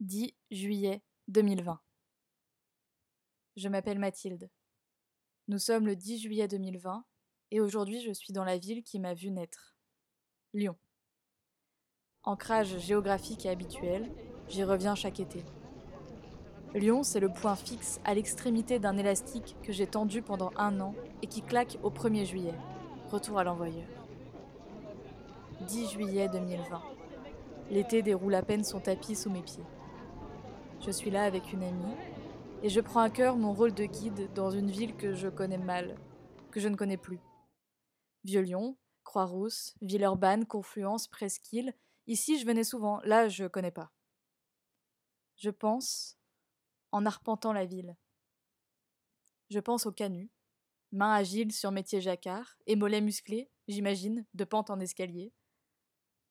10 juillet 2020. Je m'appelle Mathilde. Nous sommes le 10 juillet 2020 et aujourd'hui je suis dans la ville qui m'a vu naître. Lyon. Ancrage géographique et habituel, j'y reviens chaque été. Lyon, c'est le point fixe à l'extrémité d'un élastique que j'ai tendu pendant un an et qui claque au 1er juillet. Retour à l'envoyeur. 10 juillet 2020. L'été déroule à peine son tapis sous mes pieds. Je suis là avec une amie et je prends à cœur mon rôle de guide dans une ville que je connais mal, que je ne connais plus. Vieux-Lyon, Croix-Rousse, Villeurbanne, Confluence, Presqu'île, ici je venais souvent, là je connais pas. Je pense en arpentant la ville. Je pense au canut, main agile sur métier jacquard et mollets musclés, j'imagine, de pente en escalier,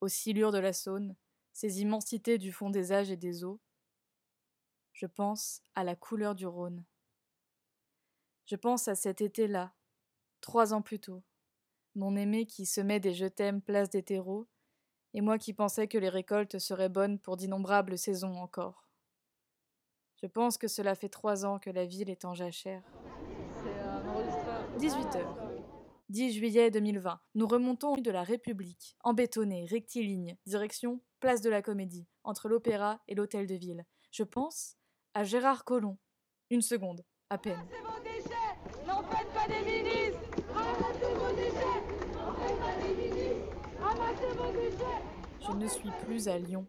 aux silures de la Saône, ces immensités du fond des âges et des eaux. Je pense à la couleur du Rhône. Je pense à cet été-là, trois ans plus tôt, mon aimé qui semait des je t'aime place des terreaux, et moi qui pensais que les récoltes seraient bonnes pour d'innombrables saisons encore. Je pense que cela fait trois ans que la ville est en jachère. 18 heures. 10 juillet 2020. Nous remontons de la République, en bétonné, rectiligne, direction place de la Comédie, entre l'Opéra et l'Hôtel de Ville. Je pense à Gérard Collomb. Une seconde, à peine. Je ne suis plus à Lyon.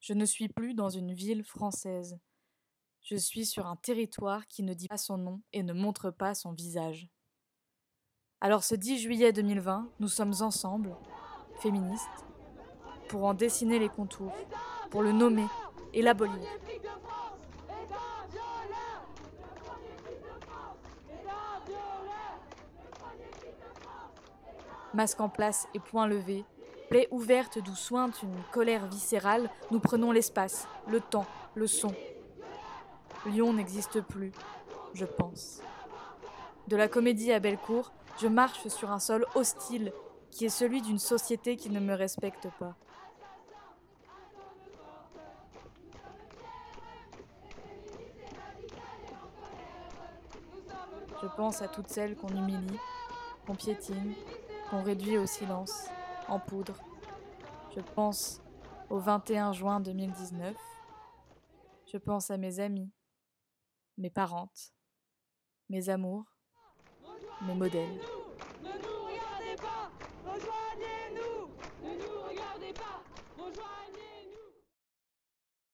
Je ne suis plus dans une ville française. Je suis sur un territoire qui ne dit pas son nom et ne montre pas son visage. Alors ce 10 juillet 2020, nous sommes ensemble, féministes, pour en dessiner les contours, pour le nommer et l'abolir. Masque en place et poing levé, plaie ouverte d'où sointe une colère viscérale, nous prenons l'espace, le temps, le son. Lyon n'existe plus, je pense. De la comédie à Bellecour, je marche sur un sol hostile qui est celui d'une société qui ne me respecte pas. Je pense à toutes celles qu'on humilie, qu'on piétine, qu'on réduit au silence, en poudre. Je pense au 21 juin 2019. Je pense à mes amis, mes parentes, mes amours, mes modèles.